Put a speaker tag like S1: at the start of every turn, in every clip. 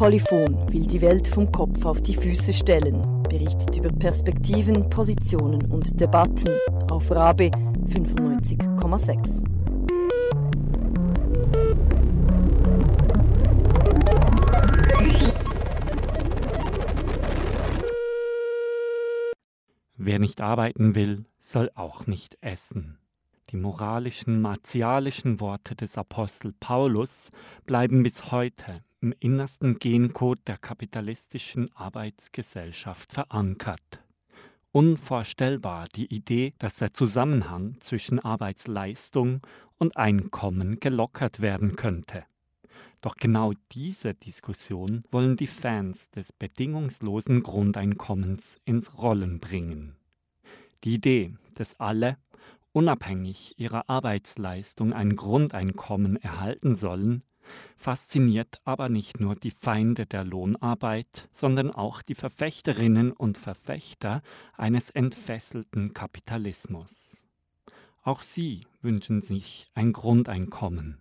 S1: Polyphon will die Welt vom Kopf auf die Füße stellen, berichtet über Perspektiven, Positionen und Debatten auf Rabe 95,6.
S2: Wer nicht arbeiten will, soll auch nicht essen. Die moralischen, martialischen Worte des Apostel Paulus bleiben bis heute im innersten Gencode der kapitalistischen Arbeitsgesellschaft verankert. Unvorstellbar die Idee, dass der Zusammenhang zwischen Arbeitsleistung und Einkommen gelockert werden könnte. Doch genau diese Diskussion wollen die Fans des bedingungslosen Grundeinkommens ins Rollen bringen. Die Idee, dass alle, unabhängig ihrer Arbeitsleistung, ein Grundeinkommen erhalten sollen, fasziniert aber nicht nur die Feinde der Lohnarbeit, sondern auch die Verfechterinnen und Verfechter eines entfesselten Kapitalismus. Auch sie wünschen sich ein Grundeinkommen.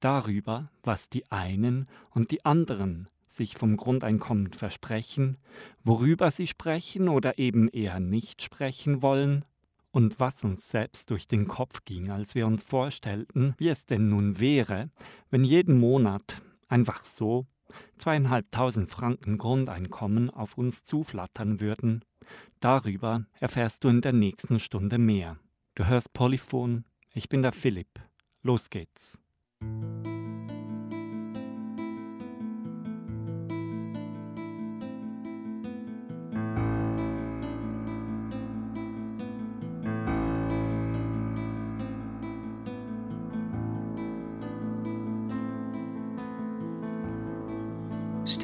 S2: Darüber, was die einen und die anderen sich vom Grundeinkommen versprechen, worüber sie sprechen oder eben eher nicht sprechen wollen, und was uns selbst durch den Kopf ging, als wir uns vorstellten, wie es denn nun wäre, wenn jeden Monat einfach so zweieinhalbtausend Franken Grundeinkommen auf uns zuflattern würden, darüber erfährst du in der nächsten Stunde mehr. Du hörst Polyphon, ich bin der Philipp. Los geht's.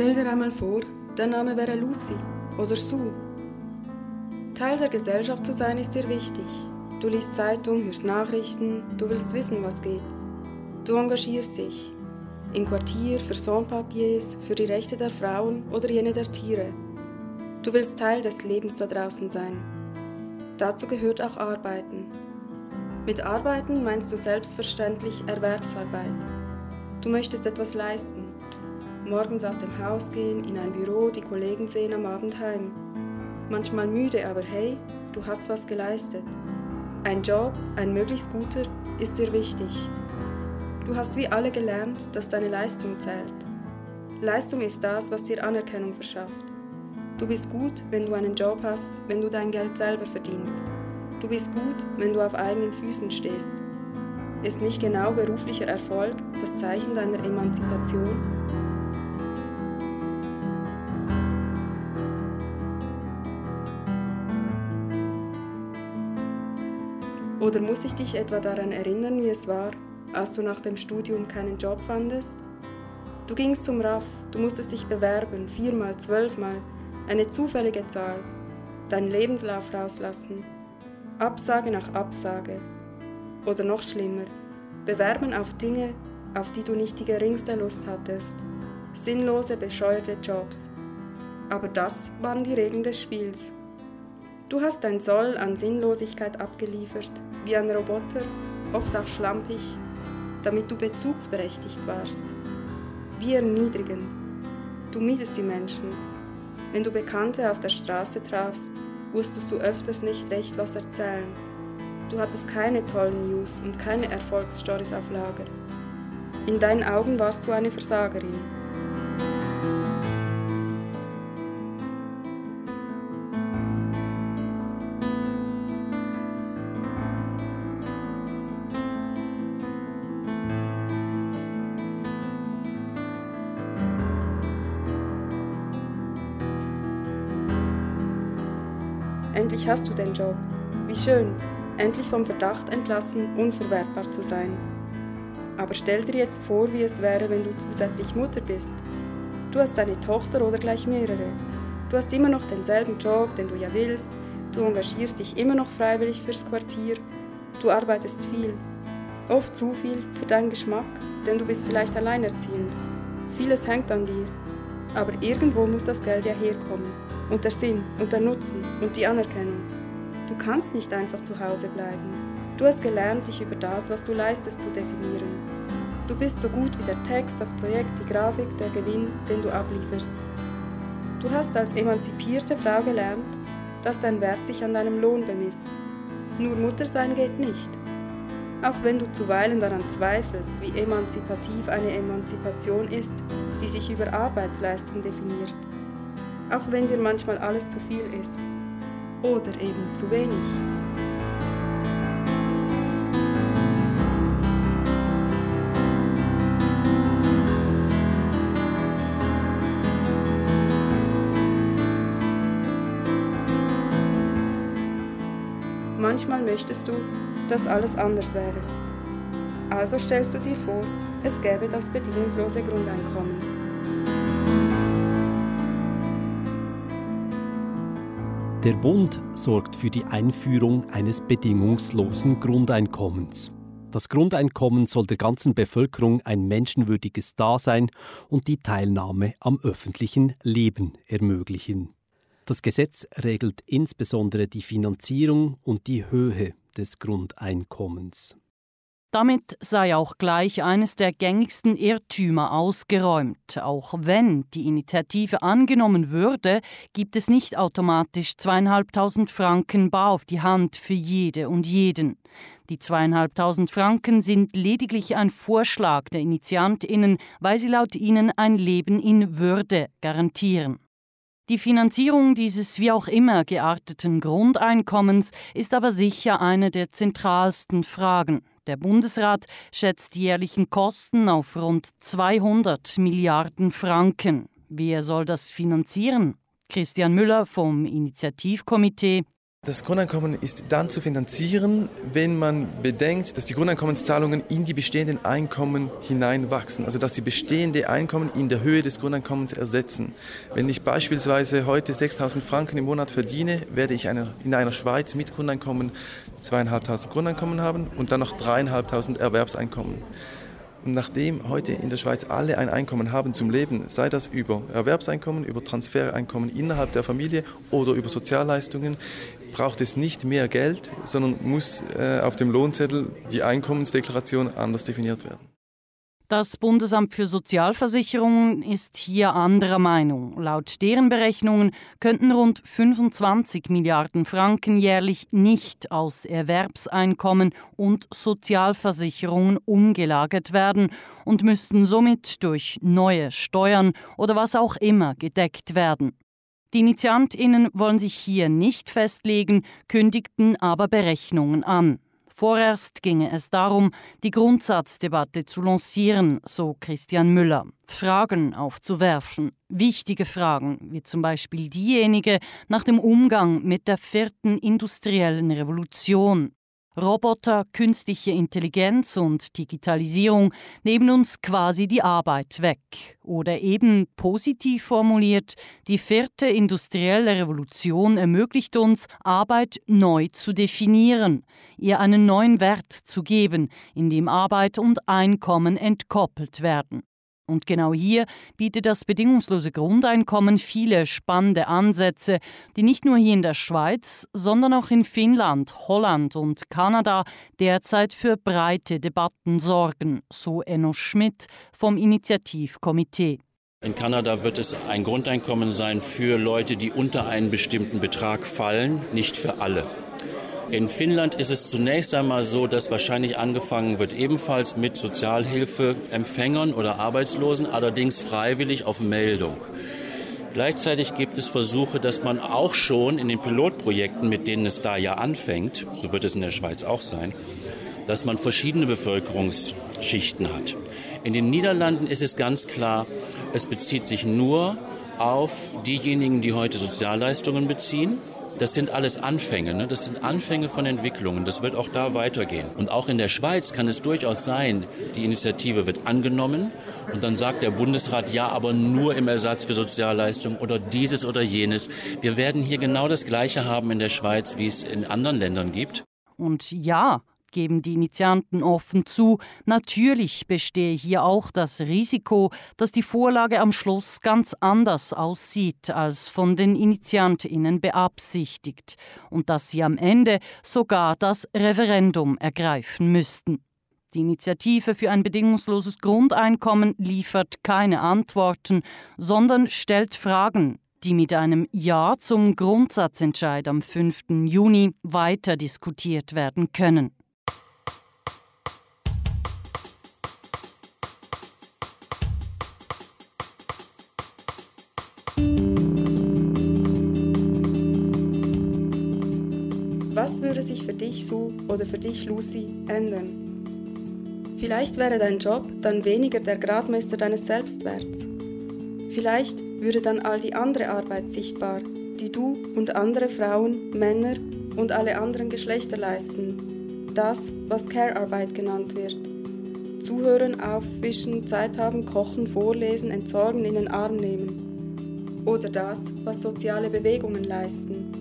S3: Stell dir einmal vor, der Name wäre Lucy oder Sue. Teil der Gesellschaft zu sein ist dir wichtig. Du liest Zeitung, hörst Nachrichten, du willst wissen, was geht. Du engagierst dich. Im Quartier, für Sans-Papiers, für die Rechte der Frauen oder jene der Tiere. Du willst Teil des Lebens da draußen sein. Dazu gehört auch Arbeiten. Mit Arbeiten meinst du selbstverständlich Erwerbsarbeit. Du möchtest etwas leisten morgens aus dem Haus gehen, in ein Büro, die Kollegen sehen am Abend heim. Manchmal müde, aber hey, du hast was geleistet. Ein Job, ein möglichst guter, ist dir wichtig. Du hast wie alle gelernt, dass deine Leistung zählt. Leistung ist das, was dir Anerkennung verschafft. Du bist gut, wenn du einen Job hast, wenn du dein Geld selber verdienst. Du bist gut, wenn du auf eigenen Füßen stehst. Ist nicht genau beruflicher Erfolg das Zeichen deiner Emanzipation? Oder muss ich dich etwa daran erinnern, wie es war, als du nach dem Studium keinen Job fandest? Du gingst zum RAF, du musstest dich bewerben, viermal, zwölfmal, eine zufällige Zahl, deinen Lebenslauf rauslassen, Absage nach Absage. Oder noch schlimmer, bewerben auf Dinge, auf die du nicht die geringste Lust hattest. Sinnlose, bescheuerte Jobs. Aber das waren die Regeln des Spiels. Du hast dein Soll an Sinnlosigkeit abgeliefert, wie ein Roboter, oft auch schlampig, damit du bezugsberechtigt warst. Wie erniedrigend. Du miedest die Menschen. Wenn du Bekannte auf der Straße trafst, wusstest du öfters nicht recht, was erzählen. Du hattest keine tollen News und keine Erfolgsstories auf Lager. In deinen Augen warst du eine Versagerin. Endlich hast du den Job. Wie schön, endlich vom Verdacht entlassen, unverwertbar zu sein. Aber stell dir jetzt vor, wie es wäre, wenn du zusätzlich Mutter bist. Du hast eine Tochter oder gleich mehrere. Du hast immer noch denselben Job, den du ja willst. Du engagierst dich immer noch freiwillig fürs Quartier. Du arbeitest viel. Oft zu viel für deinen Geschmack, denn du bist vielleicht alleinerziehend. Vieles hängt an dir. Aber irgendwo muss das Geld ja herkommen und der Sinn und der Nutzen und die Anerkennung. Du kannst nicht einfach zu Hause bleiben. Du hast gelernt, dich über das, was du leistest, zu definieren. Du bist so gut wie der Text, das Projekt, die Grafik, der Gewinn, den du ablieferst. Du hast als emanzipierte Frau gelernt, dass dein Wert sich an deinem Lohn bemisst. Nur Muttersein geht nicht. Auch wenn du zuweilen daran zweifelst, wie emanzipativ eine Emanzipation ist, die sich über Arbeitsleistung definiert. Auch wenn dir manchmal alles zu viel ist. Oder eben zu wenig. Manchmal möchtest du, dass alles anders wäre. Also stellst du dir vor, es gäbe das bedingungslose Grundeinkommen.
S4: Der Bund sorgt für die Einführung eines bedingungslosen Grundeinkommens. Das Grundeinkommen soll der ganzen Bevölkerung ein menschenwürdiges Dasein und die Teilnahme am öffentlichen Leben ermöglichen. Das Gesetz regelt insbesondere die Finanzierung und die Höhe des Grundeinkommens.
S5: Damit sei auch gleich eines der gängigsten Irrtümer ausgeräumt. Auch wenn die Initiative angenommen würde, gibt es nicht automatisch zweieinhalbtausend Franken bar auf die Hand für jede und jeden. Die zweieinhalbtausend Franken sind lediglich ein Vorschlag der InitiantInnen, weil sie laut ihnen ein Leben in Würde garantieren. Die Finanzierung dieses wie auch immer gearteten Grundeinkommens ist aber sicher eine der zentralsten Fragen. Der Bundesrat schätzt die jährlichen Kosten auf rund 200 Milliarden Franken. Wer soll das finanzieren? Christian Müller vom Initiativkomitee
S6: das Grundeinkommen ist dann zu finanzieren, wenn man bedenkt, dass die Grundeinkommenszahlungen in die bestehenden Einkommen hineinwachsen. Also dass die bestehende Einkommen in der Höhe des Grundeinkommens ersetzen. Wenn ich beispielsweise heute 6.000 Franken im Monat verdiene, werde ich in einer Schweiz mit Grundeinkommen 2.500 Grundeinkommen haben und dann noch 3.500 Erwerbseinkommen. Und nachdem heute in der Schweiz alle ein Einkommen haben zum Leben, sei das über Erwerbseinkommen, über Transfereinkommen innerhalb der Familie oder über Sozialleistungen, braucht es nicht mehr Geld, sondern muss äh, auf dem Lohnzettel die Einkommensdeklaration anders definiert werden.
S5: Das Bundesamt für Sozialversicherungen ist hier anderer Meinung. Laut deren Berechnungen könnten rund 25 Milliarden Franken jährlich nicht aus Erwerbseinkommen und Sozialversicherungen umgelagert werden und müssten somit durch neue Steuern oder was auch immer gedeckt werden. Die Initiantinnen wollen sich hier nicht festlegen, kündigten aber Berechnungen an. Vorerst ginge es darum, die Grundsatzdebatte zu lancieren, so Christian Müller. Fragen aufzuwerfen, wichtige Fragen, wie zum Beispiel diejenige nach dem Umgang mit der vierten industriellen Revolution. Roboter, künstliche Intelligenz und Digitalisierung nehmen uns quasi die Arbeit weg. Oder eben positiv formuliert, die vierte industrielle Revolution ermöglicht uns, Arbeit neu zu definieren, ihr einen neuen Wert zu geben, in dem Arbeit und Einkommen entkoppelt werden. Und genau hier bietet das bedingungslose Grundeinkommen viele spannende Ansätze, die nicht nur hier in der Schweiz, sondern auch in Finnland, Holland und Kanada derzeit für breite Debatten sorgen, so Enno Schmidt vom Initiativkomitee.
S7: In Kanada wird es ein Grundeinkommen sein für Leute, die unter einen bestimmten Betrag fallen, nicht für alle. In Finnland ist es zunächst einmal so, dass wahrscheinlich angefangen wird, ebenfalls mit Sozialhilfeempfängern oder Arbeitslosen, allerdings freiwillig auf Meldung. Gleichzeitig gibt es Versuche, dass man auch schon in den Pilotprojekten, mit denen es da ja anfängt, so wird es in der Schweiz auch sein, dass man verschiedene Bevölkerungsschichten hat. In den Niederlanden ist es ganz klar, es bezieht sich nur auf diejenigen, die heute Sozialleistungen beziehen. Das sind alles Anfänge, ne? das sind Anfänge von Entwicklungen. Das wird auch da weitergehen. Und auch in der Schweiz kann es durchaus sein, die Initiative wird angenommen und dann sagt der Bundesrat, ja, aber nur im Ersatz für Sozialleistungen oder dieses oder jenes. Wir werden hier genau das Gleiche haben in der Schweiz, wie es in anderen Ländern gibt.
S5: Und ja, geben die Initianten offen zu. Natürlich bestehe hier auch das Risiko, dass die Vorlage am Schluss ganz anders aussieht als von den Initiantinnen beabsichtigt und dass sie am Ende sogar das Referendum ergreifen müssten. Die Initiative für ein bedingungsloses Grundeinkommen liefert keine Antworten, sondern stellt Fragen, die mit einem Ja zum Grundsatzentscheid am 5. Juni weiter diskutiert werden können.
S3: Sich für dich, Sue, oder für dich, Lucy, ändern? Vielleicht wäre dein Job dann weniger der Gradmesser deines Selbstwerts. Vielleicht würde dann all die andere Arbeit sichtbar, die du und andere Frauen, Männer und alle anderen Geschlechter leisten. Das, was Care-Arbeit genannt wird. Zuhören, aufwischen, Zeit haben, kochen, vorlesen, entsorgen, in den Arm nehmen. Oder das, was soziale Bewegungen leisten.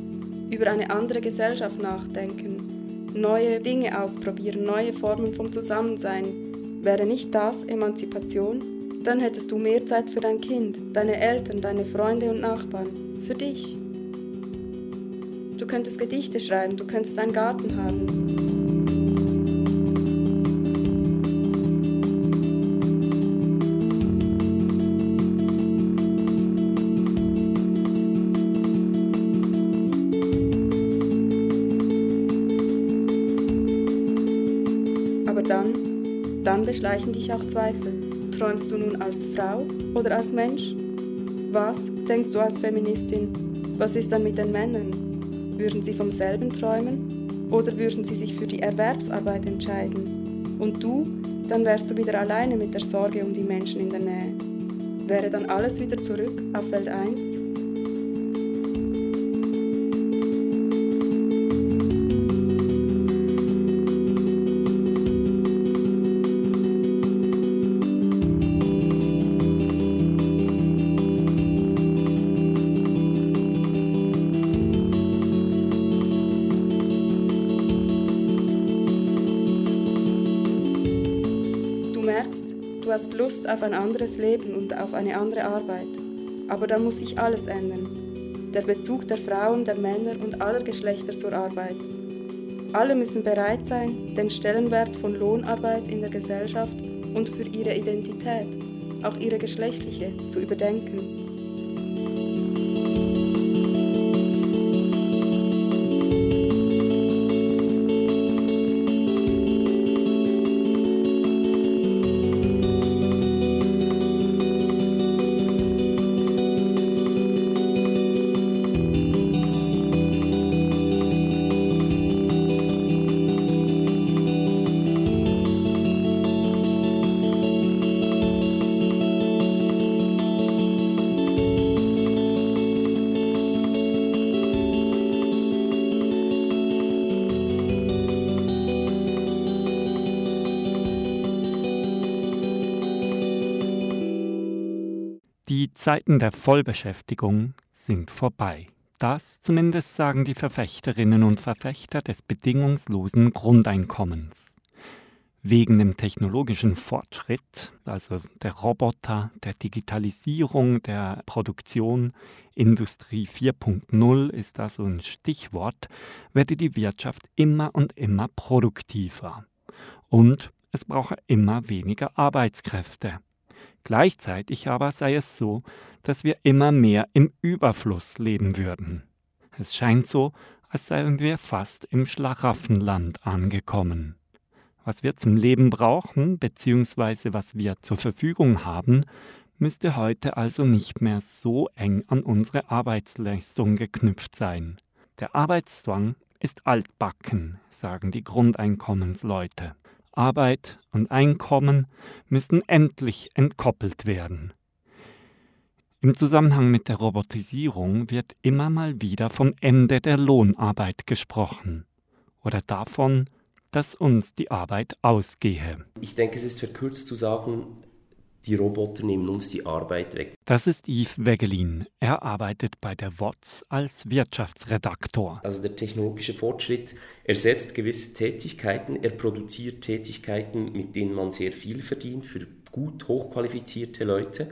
S3: Über eine andere Gesellschaft nachdenken, neue Dinge ausprobieren, neue Formen vom Zusammensein. Wäre nicht das Emanzipation? Dann hättest du mehr Zeit für dein Kind, deine Eltern, deine Freunde und Nachbarn, für dich. Du könntest Gedichte schreiben, du könntest einen Garten haben. Beschleichen dich auch Zweifel. Träumst du nun als Frau oder als Mensch? Was denkst du als Feministin? Was ist dann mit den Männern? Würden sie vom selben träumen oder würden sie sich für die Erwerbsarbeit entscheiden? Und du, dann wärst du wieder alleine mit der Sorge um die Menschen in der Nähe. Wäre dann alles wieder zurück auf Welt 1? Lust auf ein anderes Leben und auf eine andere Arbeit. Aber dann muss sich alles ändern. Der Bezug der Frauen, der Männer und aller Geschlechter zur Arbeit. Alle müssen bereit sein, den Stellenwert von Lohnarbeit in der Gesellschaft und für ihre Identität, auch ihre geschlechtliche, zu überdenken.
S2: Zeiten der Vollbeschäftigung sind vorbei. Das zumindest sagen die Verfechterinnen und Verfechter des bedingungslosen Grundeinkommens. Wegen dem technologischen Fortschritt, also der Roboter, der Digitalisierung der Produktion, Industrie 4.0 ist da so ein Stichwort, werde die Wirtschaft immer und immer produktiver. Und es brauche immer weniger Arbeitskräfte. Gleichzeitig aber sei es so, dass wir immer mehr im Überfluss leben würden. Es scheint so, als seien wir fast im Schlaraffenland angekommen. Was wir zum Leben brauchen, beziehungsweise was wir zur Verfügung haben, müsste heute also nicht mehr so eng an unsere Arbeitsleistung geknüpft sein. Der Arbeitszwang ist altbacken, sagen die Grundeinkommensleute. Arbeit und Einkommen müssen endlich entkoppelt werden. Im Zusammenhang mit der Robotisierung wird immer mal wieder vom Ende der Lohnarbeit gesprochen oder davon, dass uns die Arbeit ausgehe.
S8: Ich denke, es ist verkürzt zu sagen, die Roboter nehmen uns die Arbeit weg.
S2: Das ist Yves Wegelin. Er arbeitet bei der WOTS als Wirtschaftsredaktor.
S8: Also der technologische Fortschritt ersetzt gewisse Tätigkeiten, er produziert Tätigkeiten, mit denen man sehr viel verdient für gut hochqualifizierte Leute.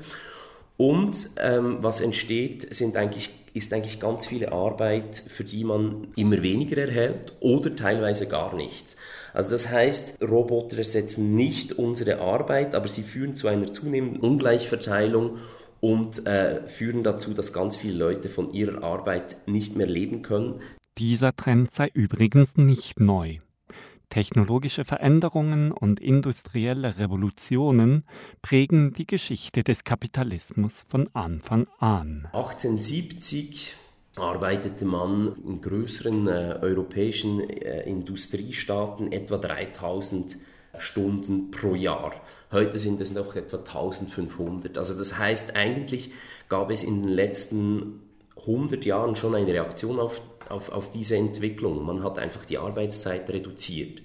S8: Und ähm, was entsteht, sind eigentlich, ist eigentlich ganz viele Arbeit, für die man immer weniger erhält oder teilweise gar nichts. Also das heißt, Roboter ersetzen nicht unsere Arbeit, aber sie führen zu einer zunehmenden Ungleichverteilung und äh, führen dazu, dass ganz viele Leute von ihrer Arbeit nicht mehr leben können.
S2: Dieser Trend sei übrigens nicht neu. Technologische Veränderungen und industrielle Revolutionen prägen die Geschichte des Kapitalismus von Anfang an.
S8: 1870 arbeitete man in größeren äh, europäischen äh, Industriestaaten etwa 3000 Stunden pro Jahr. Heute sind es noch etwa 1500. Also das heißt, eigentlich gab es in den letzten 100 Jahren schon eine Reaktion auf auf, auf diese Entwicklung. Man hat einfach die Arbeitszeit reduziert.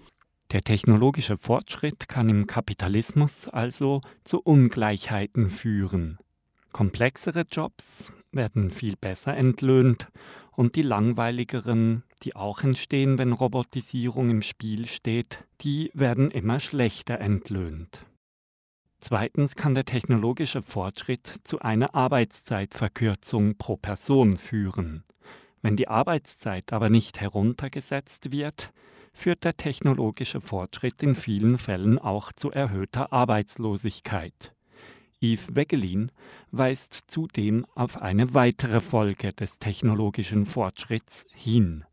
S2: Der technologische Fortschritt kann im Kapitalismus also zu Ungleichheiten führen. Komplexere Jobs werden viel besser entlöhnt und die langweiligeren, die auch entstehen, wenn Robotisierung im Spiel steht, die werden immer schlechter entlöhnt. Zweitens kann der technologische Fortschritt zu einer Arbeitszeitverkürzung pro Person führen. Wenn die Arbeitszeit aber nicht heruntergesetzt wird, führt der technologische Fortschritt in vielen Fällen auch zu erhöhter Arbeitslosigkeit. Yves Wegelin weist zudem auf eine weitere Folge des technologischen Fortschritts hin.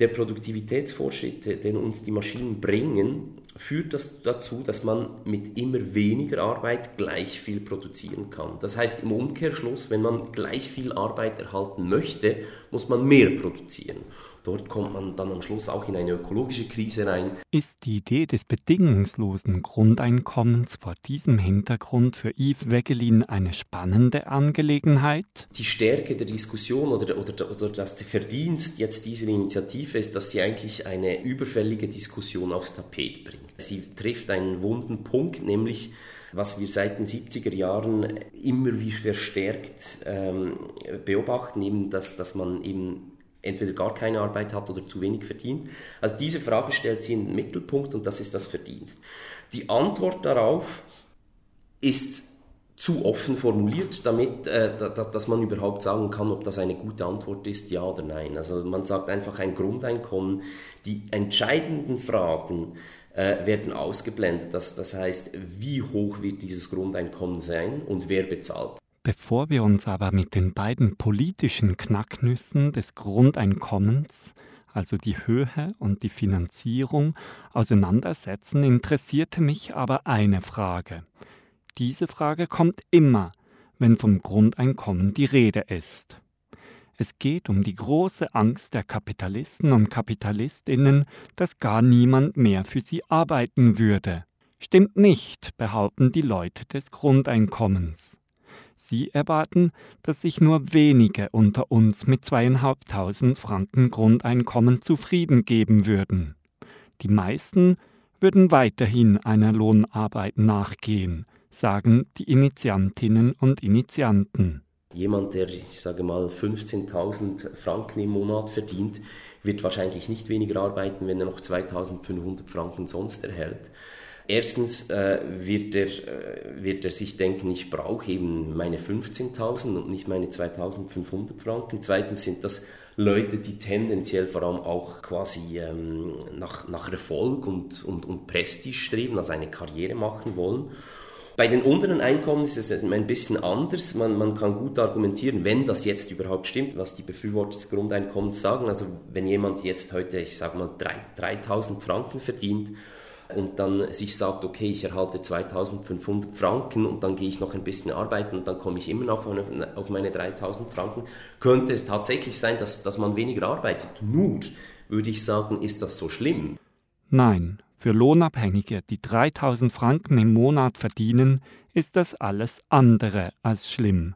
S8: Der Produktivitätsfortschritt, den uns die Maschinen bringen, führt das dazu, dass man mit immer weniger Arbeit gleich viel produzieren kann. Das heißt im Umkehrschluss, wenn man gleich viel Arbeit erhalten möchte, muss man mehr produzieren. Dort kommt man dann am Schluss auch in eine ökologische Krise rein.
S2: Ist die Idee des bedingungslosen Grundeinkommens vor diesem Hintergrund für Yves Wegelin eine spannende Angelegenheit?
S8: Die Stärke der Diskussion oder, oder, oder das Verdienst jetzt dieser Initiative ist, dass sie eigentlich eine überfällige Diskussion aufs Tapet bringt. Sie trifft einen wunden Punkt, nämlich was wir seit den 70er Jahren immer wie verstärkt ähm, beobachten, eben dass, dass man eben entweder gar keine Arbeit hat oder zu wenig verdient. Also diese Frage stellt sie in den Mittelpunkt und das ist das Verdienst. Die Antwort darauf ist zu offen formuliert, damit äh, dass man überhaupt sagen kann, ob das eine gute Antwort ist, ja oder nein. Also man sagt einfach ein Grundeinkommen. Die entscheidenden Fragen äh, werden ausgeblendet. Das, das heißt, wie hoch wird dieses Grundeinkommen sein und wer bezahlt?
S2: Bevor wir uns aber mit den beiden politischen Knacknüssen des Grundeinkommens, also die Höhe und die Finanzierung, auseinandersetzen, interessierte mich aber eine Frage. Diese Frage kommt immer, wenn vom Grundeinkommen die Rede ist. Es geht um die große Angst der Kapitalisten und Kapitalistinnen, dass gar niemand mehr für sie arbeiten würde. Stimmt nicht, behaupten die Leute des Grundeinkommens. Sie erwarten, dass sich nur wenige unter uns mit zweieinhalbtausend Franken Grundeinkommen zufrieden geben würden. Die meisten würden weiterhin einer Lohnarbeit nachgehen, sagen die Initiantinnen und Initianten.
S8: Jemand, der, ich sage mal, 15.000 Franken im Monat verdient, wird wahrscheinlich nicht weniger arbeiten, wenn er noch 2.500 Franken sonst erhält. Erstens äh, wird, er, äh, wird er sich denken, ich brauche eben meine 15.000 und nicht meine 2.500 Franken. Zweitens sind das Leute, die tendenziell vor allem auch quasi ähm, nach, nach Erfolg und, und, und Prestige streben, also eine Karriere machen wollen. Bei den unteren Einkommen ist es ein bisschen anders. Man, man kann gut argumentieren, wenn das jetzt überhaupt stimmt, was die Befürworter des Grundeinkommens sagen. Also wenn jemand jetzt heute, ich sage mal, 3000 Franken verdient, und dann sich sagt, okay, ich erhalte 2500 Franken und dann gehe ich noch ein bisschen arbeiten und dann komme ich immer noch auf meine 3000 Franken, könnte es tatsächlich sein, dass, dass man weniger arbeitet. Nur würde ich sagen, ist das so schlimm?
S2: Nein, für Lohnabhängige, die 3000 Franken im Monat verdienen, ist das alles andere als schlimm.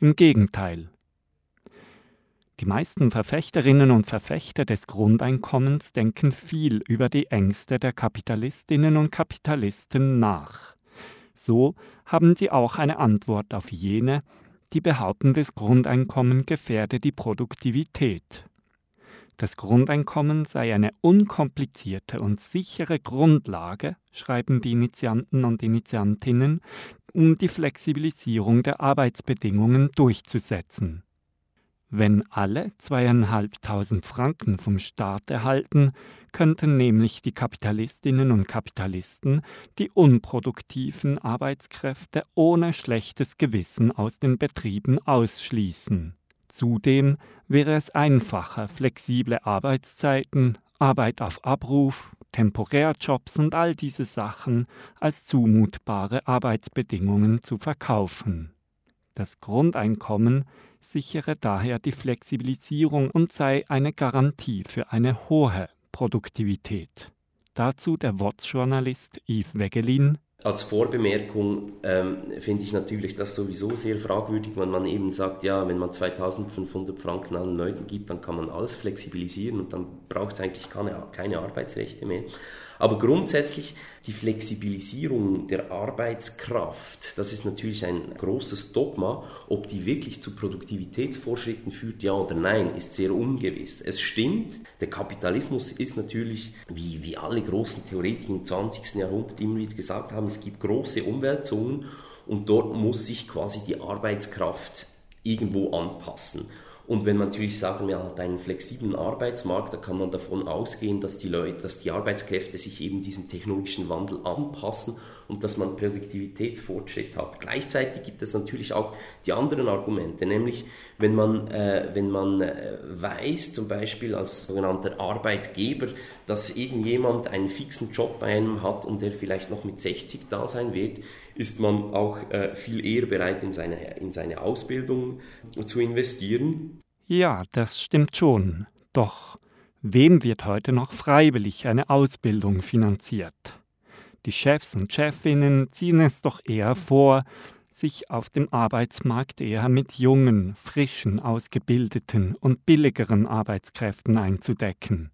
S2: Im Gegenteil. Die meisten Verfechterinnen und Verfechter des Grundeinkommens denken viel über die Ängste der Kapitalistinnen und Kapitalisten nach. So haben sie auch eine Antwort auf jene, die behaupten, das Grundeinkommen gefährde die Produktivität. Das Grundeinkommen sei eine unkomplizierte und sichere Grundlage, schreiben die Initianten und Initiantinnen, um die Flexibilisierung der Arbeitsbedingungen durchzusetzen. Wenn alle zweieinhalbtausend Franken vom Staat erhalten, könnten nämlich die Kapitalistinnen und Kapitalisten die unproduktiven Arbeitskräfte ohne schlechtes Gewissen aus den Betrieben ausschließen. Zudem wäre es einfacher, flexible Arbeitszeiten, Arbeit auf Abruf, Temporärjobs und all diese Sachen als zumutbare Arbeitsbedingungen zu verkaufen. Das Grundeinkommen sichere daher die Flexibilisierung und sei eine Garantie für eine hohe Produktivität. Dazu der Wortjournalist Yves Wegelin
S8: als Vorbemerkung ähm, finde ich natürlich das sowieso sehr fragwürdig, wenn man eben sagt, ja, wenn man 2500 Franken allen Leuten gibt, dann kann man alles flexibilisieren und dann braucht es eigentlich keine, keine Arbeitsrechte mehr. Aber grundsätzlich die Flexibilisierung der Arbeitskraft, das ist natürlich ein großes Dogma. Ob die wirklich zu Produktivitätsfortschritten führt, ja oder nein, ist sehr ungewiss. Es stimmt, der Kapitalismus ist natürlich, wie, wie alle großen Theoretiker im 20. Jahrhundert immer wieder gesagt haben, es gibt große Umwälzungen und dort muss sich quasi die Arbeitskraft irgendwo anpassen. Und wenn man natürlich sagen, man hat einen flexiblen Arbeitsmarkt, da kann man davon ausgehen, dass die Leute, dass die Arbeitskräfte sich eben diesem technologischen Wandel anpassen und dass man Produktivitätsfortschritt hat. Gleichzeitig gibt es natürlich auch die anderen Argumente, nämlich wenn man, äh, wenn man äh, weiß, zum Beispiel als sogenannter Arbeitgeber, dass irgendjemand einen fixen Job bei einem hat und der vielleicht noch mit 60 da sein wird, ist man auch äh, viel eher bereit, in seine, in seine Ausbildung zu investieren.
S2: Ja, das stimmt schon. Doch wem wird heute noch freiwillig eine Ausbildung finanziert? Die Chefs und Chefinnen ziehen es doch eher vor, sich auf dem Arbeitsmarkt eher mit jungen, frischen, ausgebildeten und billigeren Arbeitskräften einzudecken.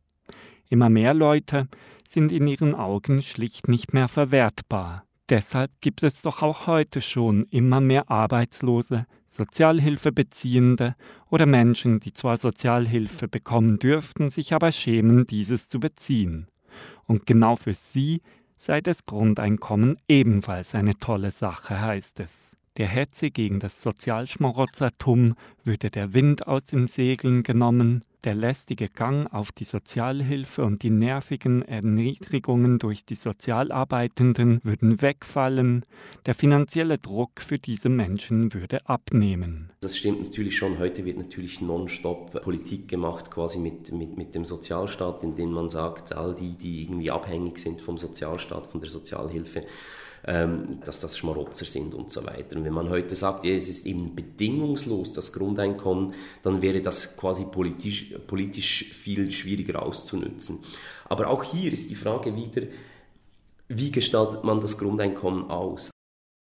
S2: Immer mehr Leute sind in ihren Augen schlicht nicht mehr verwertbar. Deshalb gibt es doch auch heute schon immer mehr Arbeitslose, Sozialhilfebeziehende oder Menschen, die zwar Sozialhilfe bekommen dürften, sich aber schämen, dieses zu beziehen. Und genau für sie sei das Grundeinkommen ebenfalls eine tolle Sache, heißt es. Der Hetze gegen das Sozialschmarotzertum würde der Wind aus den Segeln genommen, der lästige Gang auf die Sozialhilfe und die nervigen Erniedrigungen durch die Sozialarbeitenden würden wegfallen, der finanzielle Druck für diese Menschen würde abnehmen.
S8: Das stimmt natürlich schon. Heute wird natürlich nonstop Politik gemacht, quasi mit, mit, mit dem Sozialstaat, indem man sagt, all die, die irgendwie abhängig sind vom Sozialstaat, von der Sozialhilfe, ähm, dass das Schmarotzer sind und so weiter. Und wenn man heute sagt, ja, es ist eben bedingungslos das Grundeinkommen, dann wäre das quasi politisch, politisch viel schwieriger auszunützen. Aber auch hier ist die Frage wieder, wie gestaltet man das Grundeinkommen aus?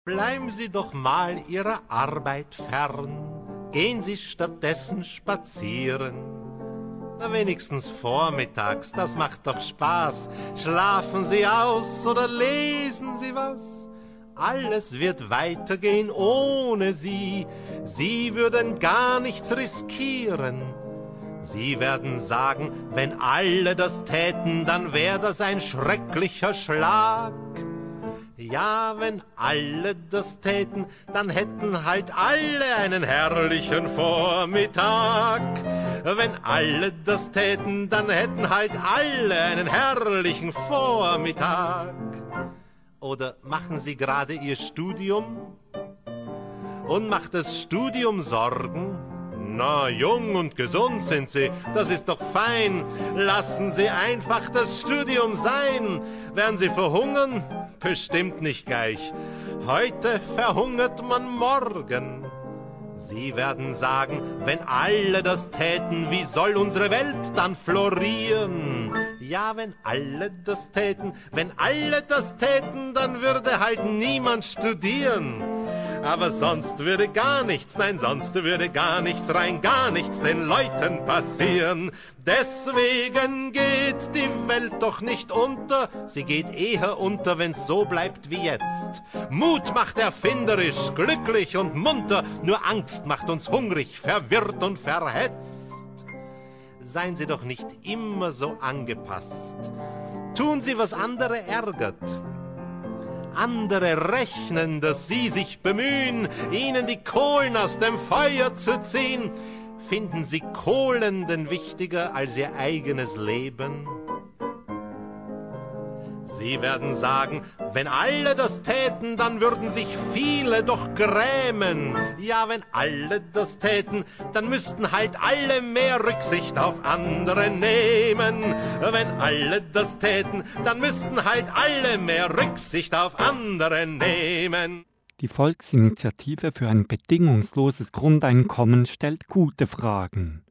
S9: Bleiben Sie doch mal Ihrer Arbeit fern, gehen Sie stattdessen spazieren na wenigstens vormittags, das macht doch Spaß. Schlafen Sie aus oder lesen Sie was? Alles wird weitergehen ohne Sie. Sie würden gar nichts riskieren. Sie werden sagen, wenn alle das täten, dann wäre das ein schrecklicher Schlag. Ja, wenn alle das täten, dann hätten halt alle einen herrlichen Vormittag. Wenn alle das täten, dann hätten halt alle einen herrlichen Vormittag. Oder machen Sie gerade Ihr Studium? Und macht das Studium Sorgen? Na, jung und gesund sind Sie, das ist doch fein. Lassen Sie einfach das Studium sein. Werden Sie verhungern? Bestimmt nicht gleich. Heute verhungert man morgen. Sie werden sagen, wenn alle das täten, wie soll unsere Welt dann florieren? Ja, wenn alle das täten, wenn alle das täten, dann würde halt niemand studieren. Aber sonst würde gar nichts, nein, sonst würde gar nichts, rein gar nichts den Leuten passieren. Deswegen geht die Welt doch nicht unter, sie geht eher unter, wenn's so bleibt wie jetzt. Mut macht erfinderisch, glücklich und munter, nur Angst macht uns hungrig, verwirrt und verhetzt. Seien Sie doch nicht immer so angepasst. Tun Sie, was andere ärgert. Andere rechnen, dass Sie sich bemühen, Ihnen die Kohlen aus dem Feuer zu ziehen. Finden Sie Kohlen denn wichtiger als Ihr eigenes Leben? Sie werden sagen, wenn alle das täten, dann würden sich viele doch grämen. Ja, wenn alle das täten, dann müssten halt alle mehr Rücksicht auf andere nehmen. Wenn alle das täten, dann müssten halt alle mehr Rücksicht auf andere nehmen.
S2: Die Volksinitiative für ein bedingungsloses Grundeinkommen stellt gute Fragen.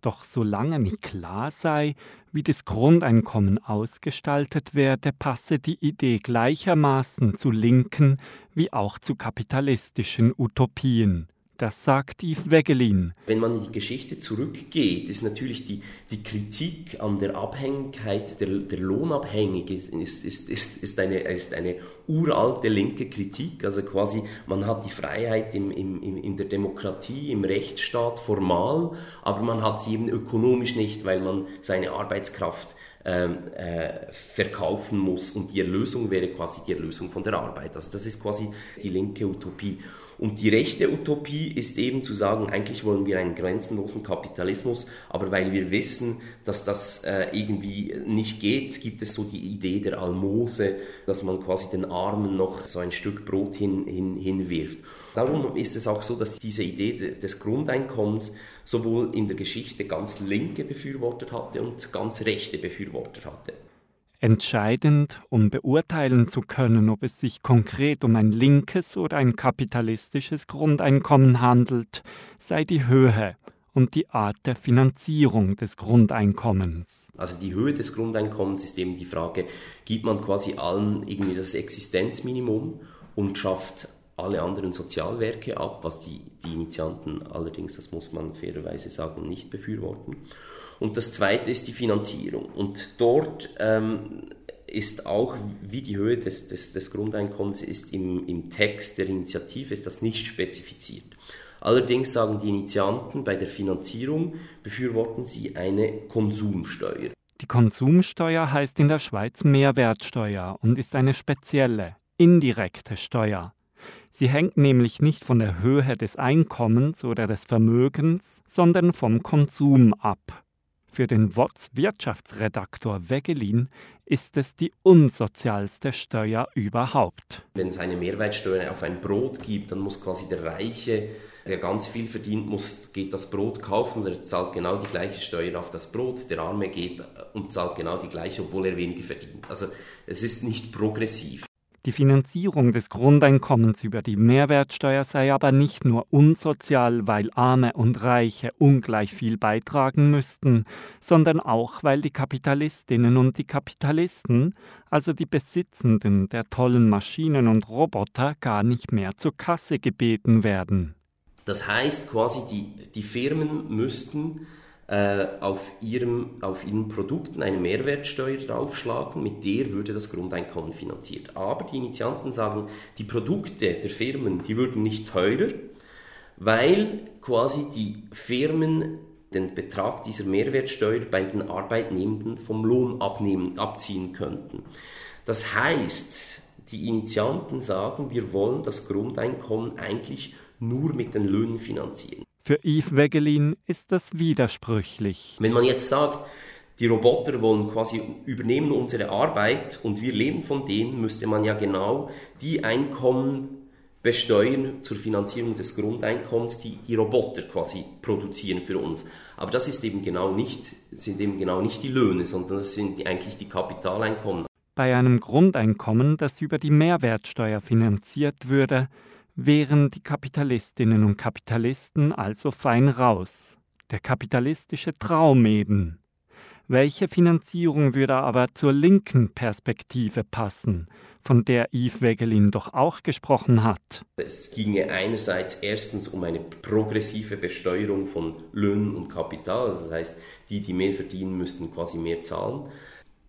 S2: Doch solange nicht klar sei, wie das Grundeinkommen ausgestaltet werde, passe die Idee gleichermaßen zu linken wie auch zu kapitalistischen Utopien. Das sagt Yves Wegelin.
S8: Wenn man in die Geschichte zurückgeht, ist natürlich die, die Kritik an der Abhängigkeit der, der Lohnabhängigen ist, ist, ist, ist, eine, ist eine uralte linke Kritik. Also quasi, man hat die Freiheit im, im, in der Demokratie, im Rechtsstaat formal, aber man hat sie eben ökonomisch nicht, weil man seine Arbeitskraft ähm, äh, verkaufen muss und die Erlösung wäre quasi die Erlösung von der Arbeit. Also das ist quasi die linke Utopie. Und die rechte Utopie ist eben zu sagen, eigentlich wollen wir einen grenzenlosen Kapitalismus, aber weil wir wissen, dass das äh, irgendwie nicht geht, gibt es so die Idee der Almose, dass man quasi den Armen noch so ein Stück Brot hin, hin, hinwirft. Darum ist es auch so, dass diese Idee des Grundeinkommens sowohl in der Geschichte ganz linke Befürworter hatte und ganz rechte Befürworter hatte.
S2: Entscheidend, um beurteilen zu können, ob es sich konkret um ein linkes oder ein kapitalistisches Grundeinkommen handelt, sei die Höhe und die Art der Finanzierung des Grundeinkommens.
S8: Also die Höhe des Grundeinkommens ist eben die Frage, gibt man quasi allen irgendwie das Existenzminimum und schafft alle anderen Sozialwerke ab, was die, die Initianten allerdings, das muss man fairerweise sagen, nicht befürworten. Und das Zweite ist die Finanzierung. Und dort ähm, ist auch, wie die Höhe des, des, des Grundeinkommens ist im, im Text der Initiative, ist das nicht spezifiziert. Allerdings sagen die Initianten, bei der Finanzierung befürworten sie eine Konsumsteuer.
S2: Die Konsumsteuer heißt in der Schweiz Mehrwertsteuer und ist eine spezielle, indirekte Steuer. Sie hängt nämlich nicht von der Höhe des Einkommens oder des Vermögens, sondern vom Konsum ab. Für den WOTS Wirtschaftsredaktor Wegelin ist es die unsozialste Steuer überhaupt.
S8: Wenn es eine Mehrwertsteuer auf ein Brot gibt, dann muss quasi der Reiche, der ganz viel verdient, muss, geht das Brot kaufen und er zahlt genau die gleiche Steuer auf das Brot. Der Arme geht und zahlt genau die gleiche, obwohl er weniger verdient. Also es ist nicht progressiv.
S2: Die Finanzierung des Grundeinkommens über die Mehrwertsteuer sei aber nicht nur unsozial, weil Arme und Reiche ungleich viel beitragen müssten, sondern auch, weil die Kapitalistinnen und die Kapitalisten, also die Besitzenden der tollen Maschinen und Roboter, gar nicht mehr zur Kasse gebeten werden.
S8: Das heißt quasi, die, die Firmen müssten äh, auf, ihrem, auf ihren Produkten eine Mehrwertsteuer draufschlagen, mit der würde das Grundeinkommen finanziert. Aber die Initianten sagen, die Produkte der Firmen, die würden nicht teurer, weil quasi die Firmen den Betrag dieser Mehrwertsteuer bei den Arbeitnehmenden vom Lohn abnehmen, abziehen könnten. Das heißt, die Initianten sagen, wir wollen das Grundeinkommen eigentlich nur mit den Löhnen finanzieren.
S2: Für Yves Wegelin ist das widersprüchlich.
S8: Wenn man jetzt sagt, die Roboter wollen quasi übernehmen unsere Arbeit und wir leben von denen, müsste man ja genau die Einkommen besteuern zur Finanzierung des Grundeinkommens, die die Roboter quasi produzieren für uns. Aber das ist eben genau nicht, sind eben genau nicht die Löhne, sondern das sind eigentlich die Kapitaleinkommen.
S2: Bei einem Grundeinkommen, das über die Mehrwertsteuer finanziert würde, wären die Kapitalistinnen und Kapitalisten also fein raus. Der kapitalistische Traum eben. Welche Finanzierung würde aber zur linken Perspektive passen, von der Yves Wegelin doch auch gesprochen hat?
S8: Es ginge einerseits erstens um eine progressive Besteuerung von Löhnen und Kapital, das heißt, die, die mehr verdienen, müssten quasi mehr zahlen.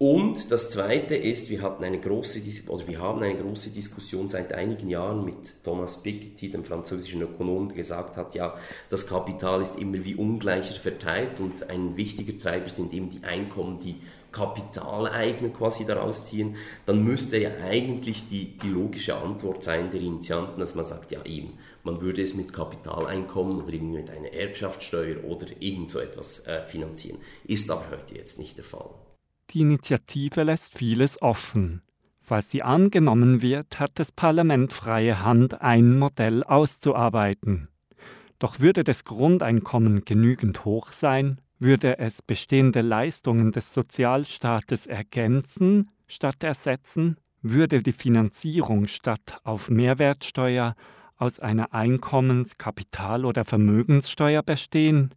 S8: Und das Zweite ist, wir, hatten eine große, oder wir haben eine große Diskussion seit einigen Jahren mit Thomas Piketty, dem französischen Ökonom, der gesagt hat, ja, das Kapital ist immer wie ungleicher verteilt und ein wichtiger Treiber sind eben die Einkommen, die Kapitaleigner quasi daraus ziehen. Dann müsste ja eigentlich die, die logische Antwort sein der Initianten, dass man sagt, ja eben, man würde es mit Kapitaleinkommen oder irgendwie mit einer Erbschaftssteuer oder irgend so etwas äh, finanzieren. Ist aber heute jetzt nicht der Fall.
S2: Die Initiative lässt vieles offen. Falls sie angenommen wird, hat das Parlament freie Hand, ein Modell auszuarbeiten. Doch würde das Grundeinkommen genügend hoch sein, würde es bestehende Leistungen des Sozialstaates ergänzen statt ersetzen, würde die Finanzierung statt auf Mehrwertsteuer aus einer Einkommens-, Kapital- oder Vermögenssteuer bestehen,